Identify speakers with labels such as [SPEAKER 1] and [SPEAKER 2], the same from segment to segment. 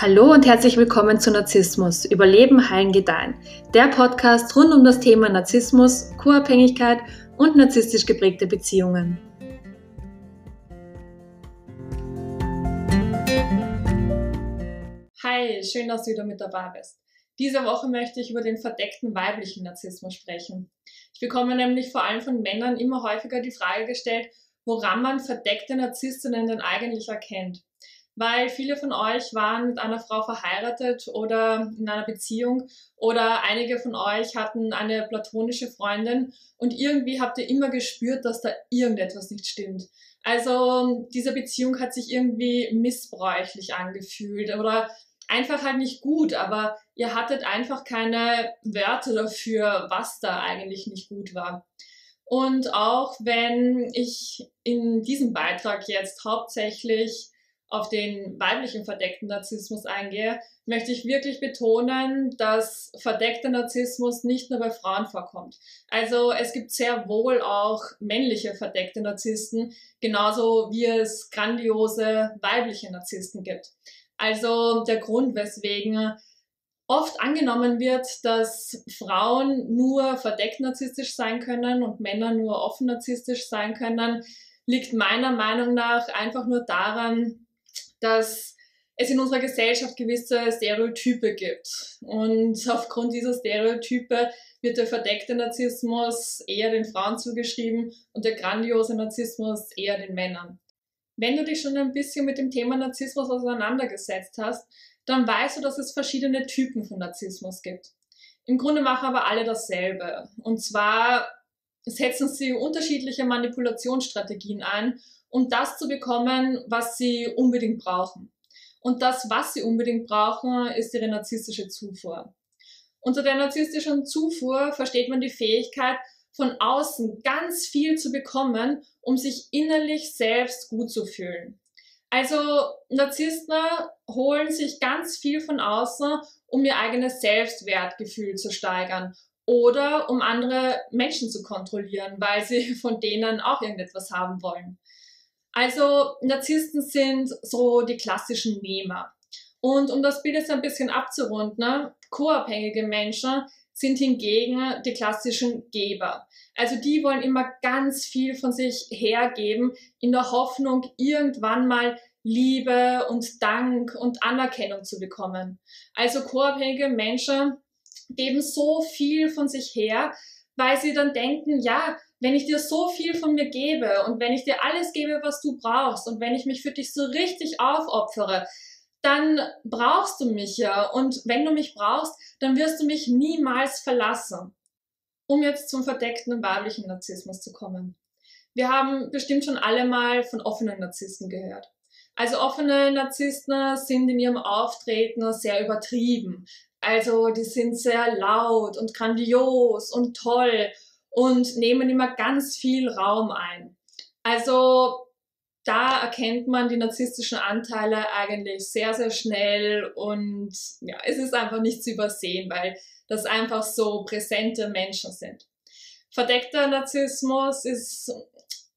[SPEAKER 1] Hallo und herzlich willkommen zu Narzissmus, Überleben, Heilen, Gedeihen. Der Podcast rund um das Thema Narzissmus, Co-Abhängigkeit und narzisstisch geprägte Beziehungen. Hi, schön, dass du wieder mit dabei bist. Diese Woche möchte ich über den verdeckten weiblichen Narzissmus sprechen. Ich bekomme nämlich vor allem von Männern immer häufiger die Frage gestellt, woran man verdeckte Narzisstinnen denn eigentlich erkennt weil viele von euch waren mit einer Frau verheiratet oder in einer Beziehung oder einige von euch hatten eine platonische Freundin und irgendwie habt ihr immer gespürt, dass da irgendetwas nicht stimmt. Also diese Beziehung hat sich irgendwie missbräuchlich angefühlt oder einfach halt nicht gut, aber ihr hattet einfach keine Wörter dafür, was da eigentlich nicht gut war. Und auch wenn ich in diesem Beitrag jetzt hauptsächlich auf den weiblichen verdeckten Narzissmus eingehe, möchte ich wirklich betonen, dass verdeckter Narzissmus nicht nur bei Frauen vorkommt. Also es gibt sehr wohl auch männliche verdeckte Narzissten, genauso wie es grandiose weibliche Narzissten gibt. Also der Grund, weswegen oft angenommen wird, dass Frauen nur verdeckt narzisstisch sein können und Männer nur offen narzisstisch sein können, liegt meiner Meinung nach einfach nur daran, dass es in unserer Gesellschaft gewisse Stereotype gibt. Und aufgrund dieser Stereotype wird der verdeckte Narzissmus eher den Frauen zugeschrieben und der grandiose Narzissmus eher den Männern. Wenn du dich schon ein bisschen mit dem Thema Narzissmus auseinandergesetzt hast, dann weißt du, dass es verschiedene Typen von Narzissmus gibt. Im Grunde machen aber alle dasselbe. Und zwar setzen sie unterschiedliche Manipulationsstrategien ein, um das zu bekommen, was sie unbedingt brauchen. Und das, was sie unbedingt brauchen, ist ihre narzisstische Zufuhr. Unter der narzisstischen Zufuhr versteht man die Fähigkeit, von außen ganz viel zu bekommen, um sich innerlich selbst gut zu fühlen. Also Narzissten holen sich ganz viel von außen, um ihr eigenes Selbstwertgefühl zu steigern oder um andere Menschen zu kontrollieren, weil sie von denen auch irgendetwas haben wollen. Also Narzissten sind so die klassischen Nehmer. Und um das Bild jetzt ein bisschen abzurunden, co-abhängige Menschen sind hingegen die klassischen Geber. Also die wollen immer ganz viel von sich hergeben in der Hoffnung, irgendwann mal Liebe und Dank und Anerkennung zu bekommen. Also co-abhängige Menschen geben so viel von sich her, weil sie dann denken, ja, wenn ich dir so viel von mir gebe und wenn ich dir alles gebe, was du brauchst und wenn ich mich für dich so richtig aufopfere, dann brauchst du mich ja. Und wenn du mich brauchst, dann wirst du mich niemals verlassen. Um jetzt zum verdeckten weiblichen Narzissmus zu kommen. Wir haben bestimmt schon alle mal von offenen Narzissten gehört. Also offene Narzissten sind in ihrem Auftreten sehr übertrieben. Also die sind sehr laut und grandios und toll und nehmen immer ganz viel Raum ein. Also da erkennt man die narzisstischen Anteile eigentlich sehr, sehr schnell und ja, es ist einfach nicht zu übersehen, weil das einfach so präsente Menschen sind. Verdeckter Narzissmus ist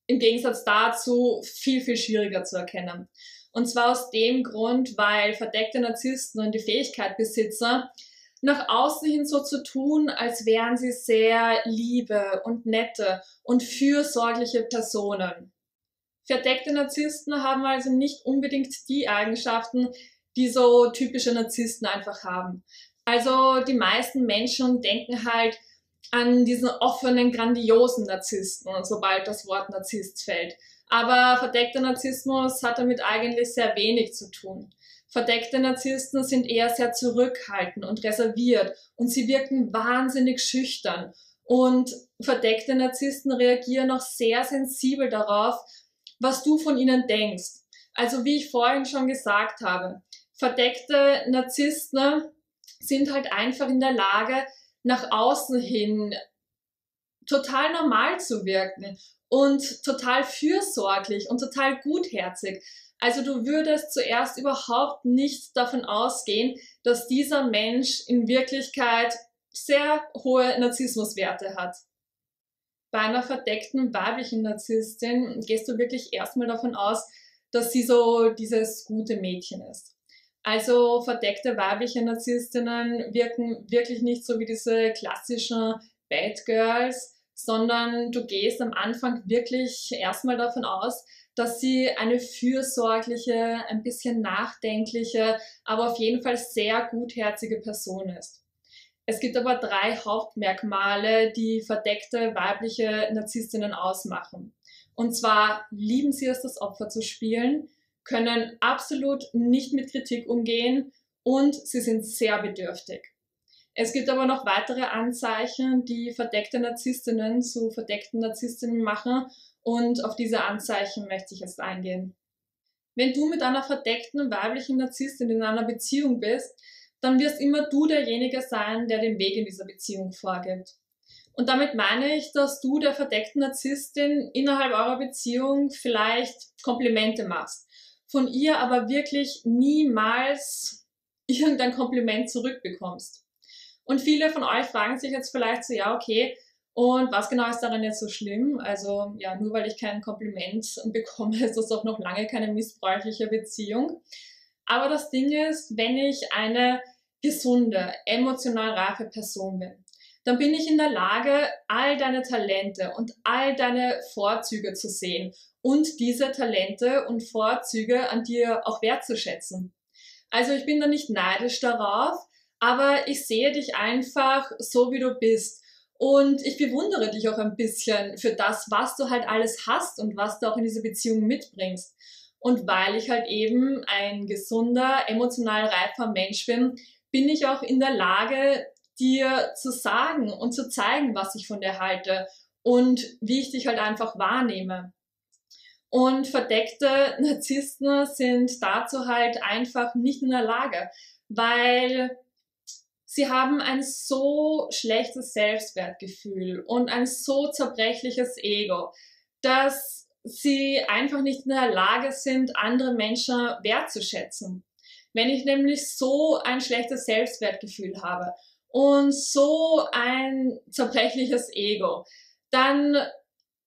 [SPEAKER 1] im Gegensatz dazu viel, viel schwieriger zu erkennen. Und zwar aus dem Grund, weil verdeckte Narzissten und die Fähigkeit besitzen, nach außen hin so zu tun, als wären sie sehr liebe und nette und fürsorgliche Personen. Verdeckte Narzissten haben also nicht unbedingt die Eigenschaften, die so typische Narzissten einfach haben. Also die meisten Menschen denken halt an diesen offenen, grandiosen Narzissten, sobald das Wort Narzisst fällt. Aber verdeckter Narzissmus hat damit eigentlich sehr wenig zu tun. Verdeckte Narzissten sind eher sehr zurückhaltend und reserviert und sie wirken wahnsinnig schüchtern. Und verdeckte Narzissten reagieren auch sehr sensibel darauf, was du von ihnen denkst. Also wie ich vorhin schon gesagt habe, verdeckte Narzissten sind halt einfach in der Lage, nach außen hin total normal zu wirken und total fürsorglich und total gutherzig. Also du würdest zuerst überhaupt nicht davon ausgehen, dass dieser Mensch in Wirklichkeit sehr hohe Narzissmuswerte hat. Bei einer verdeckten weiblichen Narzisstin gehst du wirklich erstmal davon aus, dass sie so dieses gute Mädchen ist. Also verdeckte weibliche Narzisstinnen wirken wirklich nicht so wie diese klassischen Bad Girls, sondern du gehst am Anfang wirklich erstmal davon aus, dass sie eine fürsorgliche, ein bisschen nachdenkliche, aber auf jeden Fall sehr gutherzige Person ist. Es gibt aber drei Hauptmerkmale, die verdeckte weibliche Narzisstinnen ausmachen. Und zwar lieben sie es, das Opfer zu spielen, können absolut nicht mit Kritik umgehen und sie sind sehr bedürftig. Es gibt aber noch weitere Anzeichen, die verdeckte Narzisstinnen zu verdeckten Narzisstinnen machen und auf diese Anzeichen möchte ich jetzt eingehen. Wenn du mit einer verdeckten weiblichen Narzisstin in einer Beziehung bist, dann wirst immer du derjenige sein, der den Weg in dieser Beziehung vorgibt. Und damit meine ich, dass du der verdeckten Narzisstin innerhalb eurer Beziehung vielleicht Komplimente machst, von ihr aber wirklich niemals irgendein Kompliment zurückbekommst. Und viele von euch fragen sich jetzt vielleicht so, ja, okay, und was genau ist daran jetzt so schlimm? Also ja, nur weil ich kein Kompliment bekomme, ist das doch noch lange keine missbräuchliche Beziehung. Aber das Ding ist, wenn ich eine gesunde, emotional reife Person bin, dann bin ich in der Lage, all deine Talente und all deine Vorzüge zu sehen und diese Talente und Vorzüge an dir auch wertzuschätzen. Also ich bin da nicht neidisch darauf, aber ich sehe dich einfach so, wie du bist. Und ich bewundere dich auch ein bisschen für das, was du halt alles hast und was du auch in diese Beziehung mitbringst. Und weil ich halt eben ein gesunder, emotional reifer Mensch bin, bin ich auch in der Lage, dir zu sagen und zu zeigen, was ich von dir halte und wie ich dich halt einfach wahrnehme. Und verdeckte Narzissten sind dazu halt einfach nicht in der Lage, weil sie haben ein so schlechtes Selbstwertgefühl und ein so zerbrechliches Ego, dass sie einfach nicht in der Lage sind, andere Menschen wertzuschätzen. Wenn ich nämlich so ein schlechtes Selbstwertgefühl habe und so ein zerbrechliches Ego, dann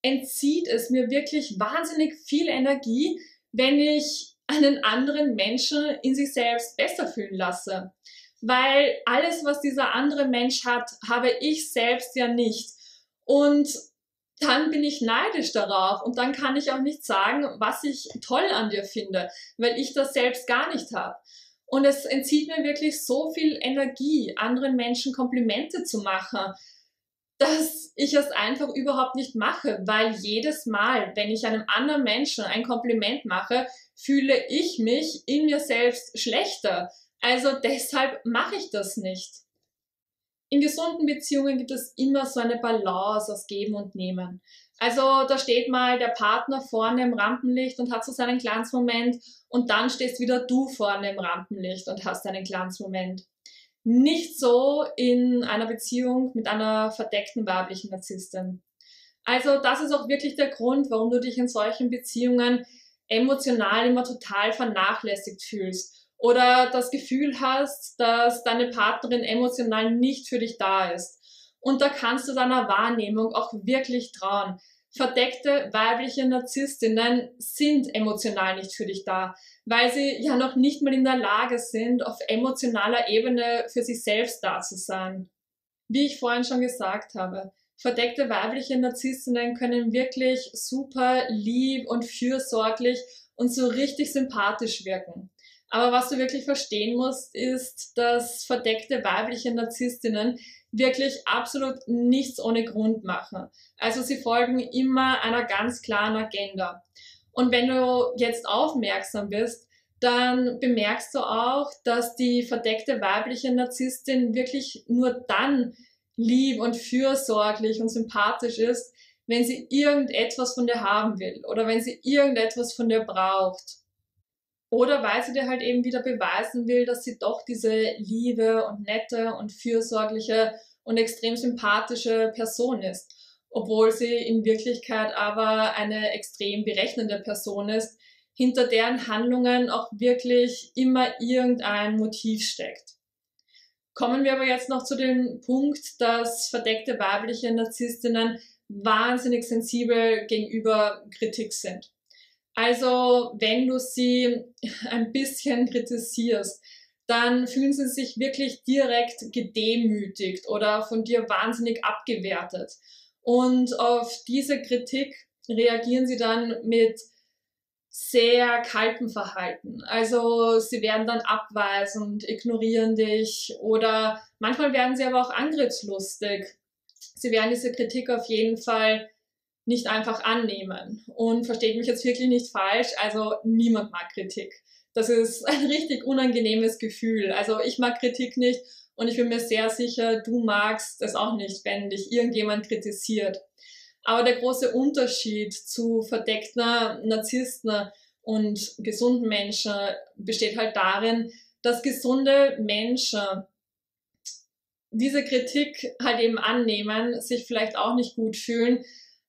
[SPEAKER 1] entzieht es mir wirklich wahnsinnig viel Energie, wenn ich einen anderen Menschen in sich selbst besser fühlen lasse weil alles, was dieser andere Mensch hat, habe ich selbst ja nicht. Und dann bin ich neidisch darauf und dann kann ich auch nicht sagen, was ich toll an dir finde, weil ich das selbst gar nicht habe. Und es entzieht mir wirklich so viel Energie, anderen Menschen Komplimente zu machen, dass ich es einfach überhaupt nicht mache, weil jedes Mal, wenn ich einem anderen Menschen ein Kompliment mache, fühle ich mich in mir selbst schlechter. Also deshalb mache ich das nicht. In gesunden Beziehungen gibt es immer so eine Balance aus Geben und Nehmen. Also da steht mal der Partner vorne im Rampenlicht und hat so seinen Glanzmoment und dann stehst wieder du vorne im Rampenlicht und hast einen Glanzmoment. Nicht so in einer Beziehung mit einer verdeckten weiblichen Narzisstin. Also das ist auch wirklich der Grund, warum du dich in solchen Beziehungen emotional immer total vernachlässigt fühlst oder das Gefühl hast, dass deine Partnerin emotional nicht für dich da ist. Und da kannst du deiner Wahrnehmung auch wirklich trauen. Verdeckte weibliche Narzisstinnen sind emotional nicht für dich da, weil sie ja noch nicht mal in der Lage sind, auf emotionaler Ebene für sich selbst da zu sein. Wie ich vorhin schon gesagt habe, verdeckte weibliche Narzisstinnen können wirklich super lieb und fürsorglich und so richtig sympathisch wirken. Aber was du wirklich verstehen musst, ist, dass verdeckte weibliche Narzisstinnen wirklich absolut nichts ohne Grund machen. Also sie folgen immer einer ganz klaren Agenda. Und wenn du jetzt aufmerksam bist, dann bemerkst du auch, dass die verdeckte weibliche Narzisstin wirklich nur dann lieb und fürsorglich und sympathisch ist, wenn sie irgendetwas von dir haben will oder wenn sie irgendetwas von dir braucht. Oder weil sie dir halt eben wieder beweisen will, dass sie doch diese liebe und nette und fürsorgliche und extrem sympathische Person ist. Obwohl sie in Wirklichkeit aber eine extrem berechnende Person ist, hinter deren Handlungen auch wirklich immer irgendein Motiv steckt. Kommen wir aber jetzt noch zu dem Punkt, dass verdeckte weibliche Narzisstinnen wahnsinnig sensibel gegenüber Kritik sind. Also wenn du sie ein bisschen kritisierst, dann fühlen sie sich wirklich direkt gedemütigt oder von dir wahnsinnig abgewertet. Und auf diese Kritik reagieren sie dann mit sehr kaltem Verhalten. Also sie werden dann abweisend, ignorieren dich oder manchmal werden sie aber auch angriffslustig. Sie werden diese Kritik auf jeden Fall nicht einfach annehmen. Und versteht mich jetzt wirklich nicht falsch, also niemand mag Kritik. Das ist ein richtig unangenehmes Gefühl. Also ich mag Kritik nicht und ich bin mir sehr sicher, du magst es auch nicht, wenn dich irgendjemand kritisiert. Aber der große Unterschied zu verdeckten Narzissten und gesunden Menschen besteht halt darin, dass gesunde Menschen diese Kritik halt eben annehmen, sich vielleicht auch nicht gut fühlen,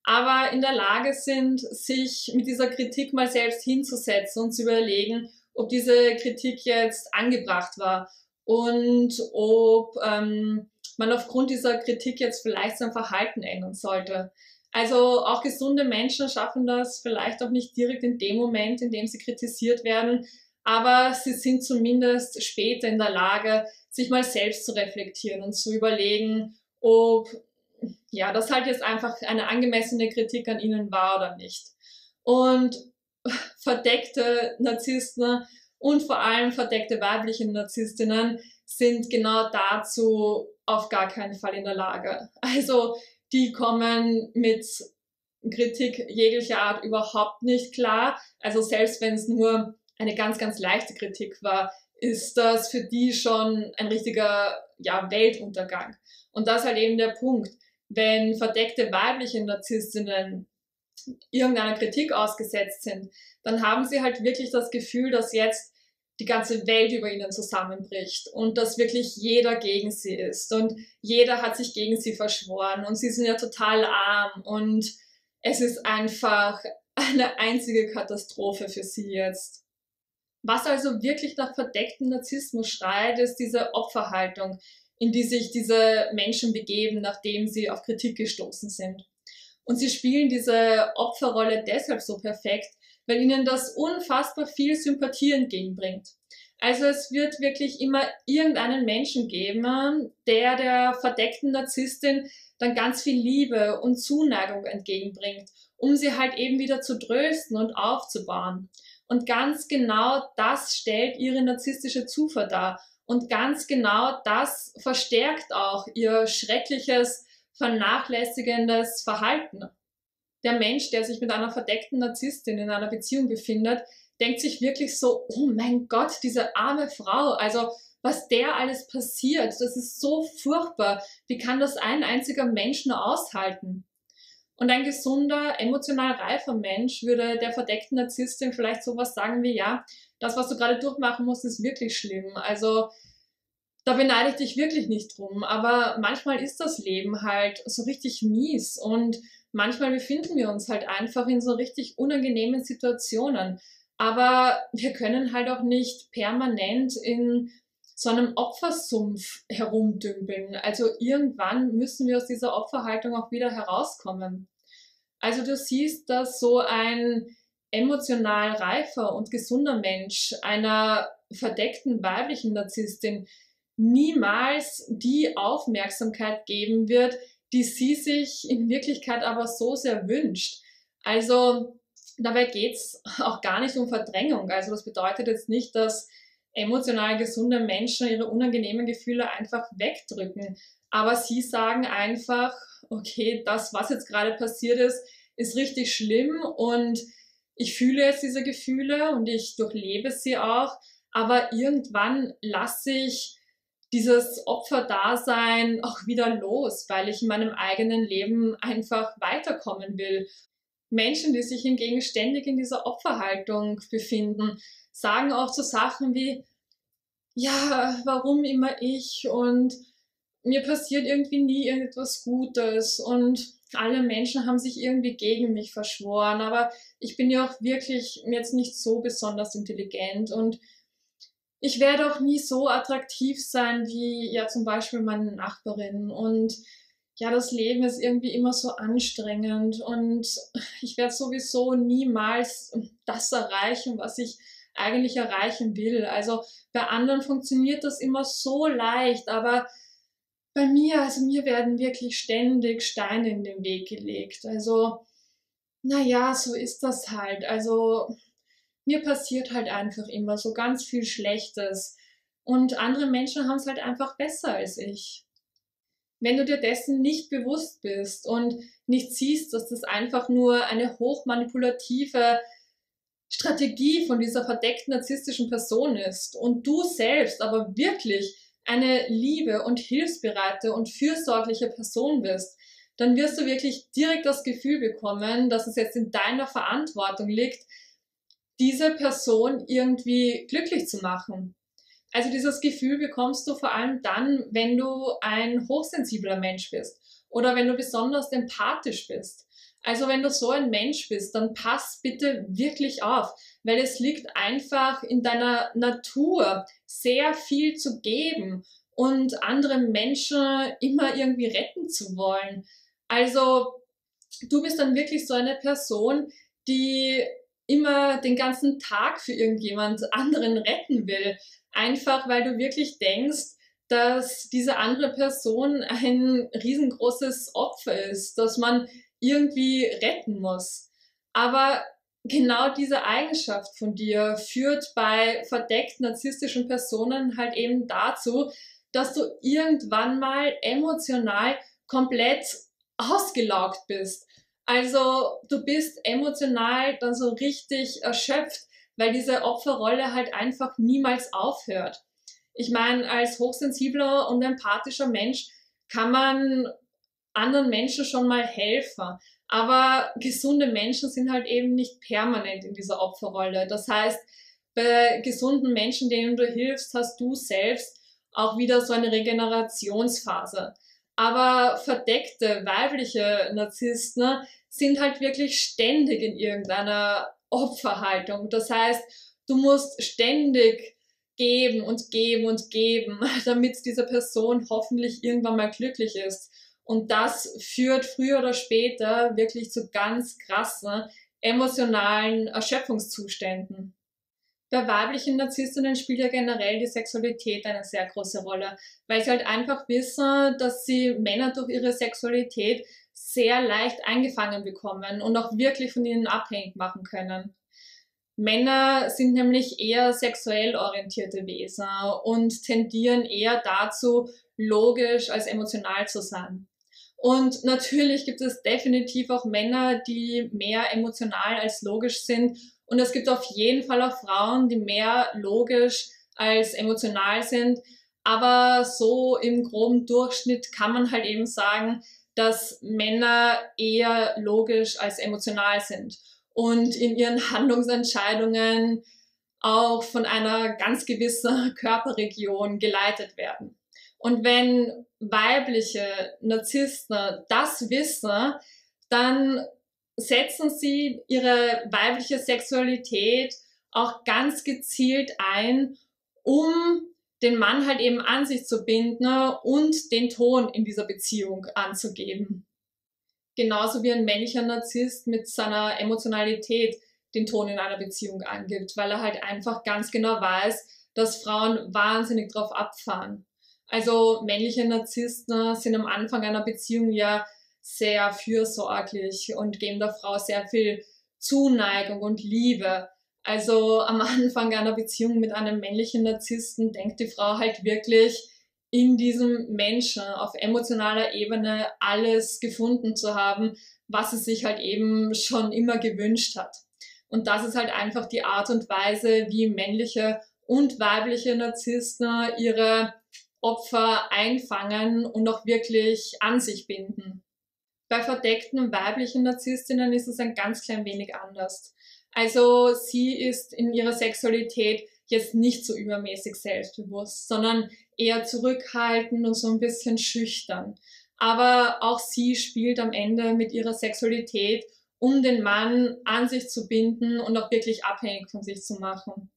[SPEAKER 1] aber in der Lage sind, sich mit dieser Kritik mal selbst hinzusetzen und zu überlegen, ob diese Kritik jetzt angebracht war und ob ähm, man aufgrund dieser Kritik jetzt vielleicht sein Verhalten ändern sollte. Also auch gesunde Menschen schaffen das vielleicht auch nicht direkt in dem Moment, in dem sie kritisiert werden, aber sie sind zumindest später in der Lage, sich mal selbst zu reflektieren und zu überlegen, ob ja, das halt jetzt einfach eine angemessene Kritik an ihnen war oder nicht. Und verdeckte Narzissten und vor allem verdeckte weibliche Narzisstinnen sind genau dazu auf gar keinen Fall in der Lage. Also die kommen mit Kritik jeglicher Art überhaupt nicht klar. Also selbst wenn es nur eine ganz, ganz leichte Kritik war, ist das für die schon ein richtiger ja, Weltuntergang. Und das ist halt eben der Punkt. Wenn verdeckte weibliche Narzisstinnen irgendeiner Kritik ausgesetzt sind, dann haben sie halt wirklich das Gefühl, dass jetzt die ganze Welt über ihnen zusammenbricht und dass wirklich jeder gegen sie ist und jeder hat sich gegen sie verschworen und sie sind ja total arm und es ist einfach eine einzige Katastrophe für sie jetzt. Was also wirklich nach verdecktem Narzissmus schreit, ist diese Opferhaltung, in die sich diese Menschen begeben, nachdem sie auf Kritik gestoßen sind. Und sie spielen diese Opferrolle deshalb so perfekt, weil ihnen das unfassbar viel Sympathie entgegenbringt. Also es wird wirklich immer irgendeinen Menschen geben, der der verdeckten Narzisstin dann ganz viel Liebe und Zuneigung entgegenbringt, um sie halt eben wieder zu trösten und aufzubauen. Und ganz genau das stellt ihre narzisstische Zufuhr dar. Und ganz genau das verstärkt auch ihr schreckliches, vernachlässigendes Verhalten der Mensch, der sich mit einer verdeckten Narzisstin in einer Beziehung befindet, denkt sich wirklich so, oh mein Gott, diese arme Frau, also was der alles passiert, das ist so furchtbar. Wie kann das ein einziger Mensch nur aushalten? Und ein gesunder, emotional reifer Mensch würde der verdeckten Narzisstin vielleicht sowas sagen wie, ja, das, was du gerade durchmachen musst, ist wirklich schlimm. Also da beneide ich dich wirklich nicht drum. Aber manchmal ist das Leben halt so richtig mies und manchmal befinden wir uns halt einfach in so richtig unangenehmen Situationen. Aber wir können halt auch nicht permanent in so einem Opfersumpf herumdümpeln. Also irgendwann müssen wir aus dieser Opferhaltung auch wieder herauskommen. Also du siehst, dass so ein emotional reifer und gesunder Mensch einer verdeckten weiblichen Narzisstin niemals die Aufmerksamkeit geben wird, die sie sich in Wirklichkeit aber so sehr wünscht. Also dabei geht's auch gar nicht um Verdrängung. Also das bedeutet jetzt nicht, dass emotional gesunde Menschen ihre unangenehmen Gefühle einfach wegdrücken. Aber sie sagen einfach, okay, das, was jetzt gerade passiert ist, ist richtig schlimm und ich fühle jetzt diese Gefühle und ich durchlebe sie auch, aber irgendwann lasse ich dieses Opferdasein auch wieder los, weil ich in meinem eigenen Leben einfach weiterkommen will. Menschen, die sich hingegen ständig in dieser Opferhaltung befinden, sagen auch so Sachen wie, ja, warum immer ich? Und mir passiert irgendwie nie irgendetwas Gutes. Und alle Menschen haben sich irgendwie gegen mich verschworen, aber ich bin ja auch wirklich jetzt nicht so besonders intelligent. Und ich werde auch nie so attraktiv sein wie ja zum Beispiel meine Nachbarin. Und ja, das Leben ist irgendwie immer so anstrengend. Und ich werde sowieso niemals das erreichen, was ich eigentlich erreichen will. Also bei anderen funktioniert das immer so leicht, aber bei mir, also mir werden wirklich ständig Steine in den Weg gelegt. Also, naja, so ist das halt. Also mir passiert halt einfach immer so ganz viel Schlechtes. Und andere Menschen haben es halt einfach besser als ich. Wenn du dir dessen nicht bewusst bist und nicht siehst, dass das einfach nur eine hochmanipulative Strategie von dieser verdeckten narzisstischen Person ist und du selbst aber wirklich eine liebe und hilfsbereite und fürsorgliche Person bist, dann wirst du wirklich direkt das Gefühl bekommen, dass es jetzt in deiner Verantwortung liegt, diese Person irgendwie glücklich zu machen. Also dieses Gefühl bekommst du vor allem dann, wenn du ein hochsensibler Mensch bist oder wenn du besonders empathisch bist. Also wenn du so ein Mensch bist, dann pass bitte wirklich auf, weil es liegt einfach in deiner Natur, sehr viel zu geben und andere Menschen immer irgendwie retten zu wollen. Also du bist dann wirklich so eine Person, die immer den ganzen Tag für irgendjemand anderen retten will. Einfach weil du wirklich denkst, dass diese andere Person ein riesengroßes Opfer ist, dass man irgendwie retten muss. Aber genau diese Eigenschaft von dir führt bei verdeckt narzisstischen Personen halt eben dazu, dass du irgendwann mal emotional komplett ausgelaugt bist. Also du bist emotional dann so richtig erschöpft, weil diese Opferrolle halt einfach niemals aufhört. Ich meine, als hochsensibler und empathischer Mensch kann man anderen Menschen schon mal helfen. Aber gesunde Menschen sind halt eben nicht permanent in dieser Opferrolle. Das heißt, bei gesunden Menschen, denen du hilfst, hast du selbst auch wieder so eine Regenerationsphase. Aber verdeckte weibliche Narzissten sind halt wirklich ständig in irgendeiner Opferhaltung. Das heißt, du musst ständig geben und geben und geben, damit diese Person hoffentlich irgendwann mal glücklich ist. Und das führt früher oder später wirklich zu ganz krassen emotionalen Erschöpfungszuständen. Bei weiblichen Narzisstinnen spielt ja generell die Sexualität eine sehr große Rolle, weil sie halt einfach wissen, dass sie Männer durch ihre Sexualität sehr leicht eingefangen bekommen und auch wirklich von ihnen abhängig machen können. Männer sind nämlich eher sexuell orientierte Wesen und tendieren eher dazu, logisch als emotional zu sein. Und natürlich gibt es definitiv auch Männer, die mehr emotional als logisch sind. Und es gibt auf jeden Fall auch Frauen, die mehr logisch als emotional sind. Aber so im groben Durchschnitt kann man halt eben sagen, dass Männer eher logisch als emotional sind und in ihren Handlungsentscheidungen auch von einer ganz gewissen Körperregion geleitet werden. Und wenn weibliche Narzissten das wissen, dann setzen sie ihre weibliche Sexualität auch ganz gezielt ein, um den Mann halt eben an sich zu binden und den Ton in dieser Beziehung anzugeben. Genauso wie ein männlicher Narzisst mit seiner Emotionalität den Ton in einer Beziehung angibt, weil er halt einfach ganz genau weiß, dass Frauen wahnsinnig drauf abfahren. Also männliche Narzissten sind am Anfang einer Beziehung ja sehr fürsorglich und geben der Frau sehr viel Zuneigung und Liebe. Also am Anfang einer Beziehung mit einem männlichen Narzissten denkt die Frau halt wirklich, in diesem Menschen auf emotionaler Ebene alles gefunden zu haben, was sie sich halt eben schon immer gewünscht hat. Und das ist halt einfach die Art und Weise, wie männliche und weibliche Narzissten ihre Opfer einfangen und auch wirklich an sich binden. Bei verdeckten weiblichen Narzisstinnen ist es ein ganz klein wenig anders. Also sie ist in ihrer Sexualität jetzt nicht so übermäßig selbstbewusst, sondern eher zurückhaltend und so ein bisschen schüchtern. Aber auch sie spielt am Ende mit ihrer Sexualität, um den Mann an sich zu binden und auch wirklich abhängig von sich zu machen.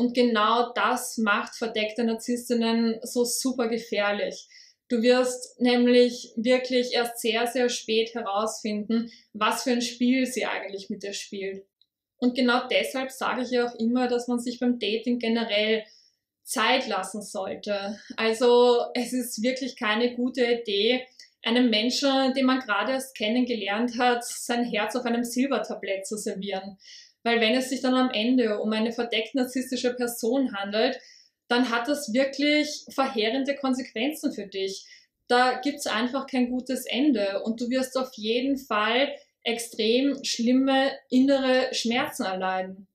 [SPEAKER 1] Und genau das macht verdeckte Narzisstinnen so super gefährlich. Du wirst nämlich wirklich erst sehr, sehr spät herausfinden, was für ein Spiel sie eigentlich mit dir spielt. Und genau deshalb sage ich ja auch immer, dass man sich beim Dating generell Zeit lassen sollte. Also es ist wirklich keine gute Idee, einem Menschen, den man gerade erst kennengelernt hat, sein Herz auf einem Silbertablett zu servieren. Weil wenn es sich dann am Ende um eine verdeckt narzisstische Person handelt, dann hat das wirklich verheerende Konsequenzen für dich. Da gibt's einfach kein gutes Ende und du wirst auf jeden Fall extrem schlimme innere Schmerzen erleiden.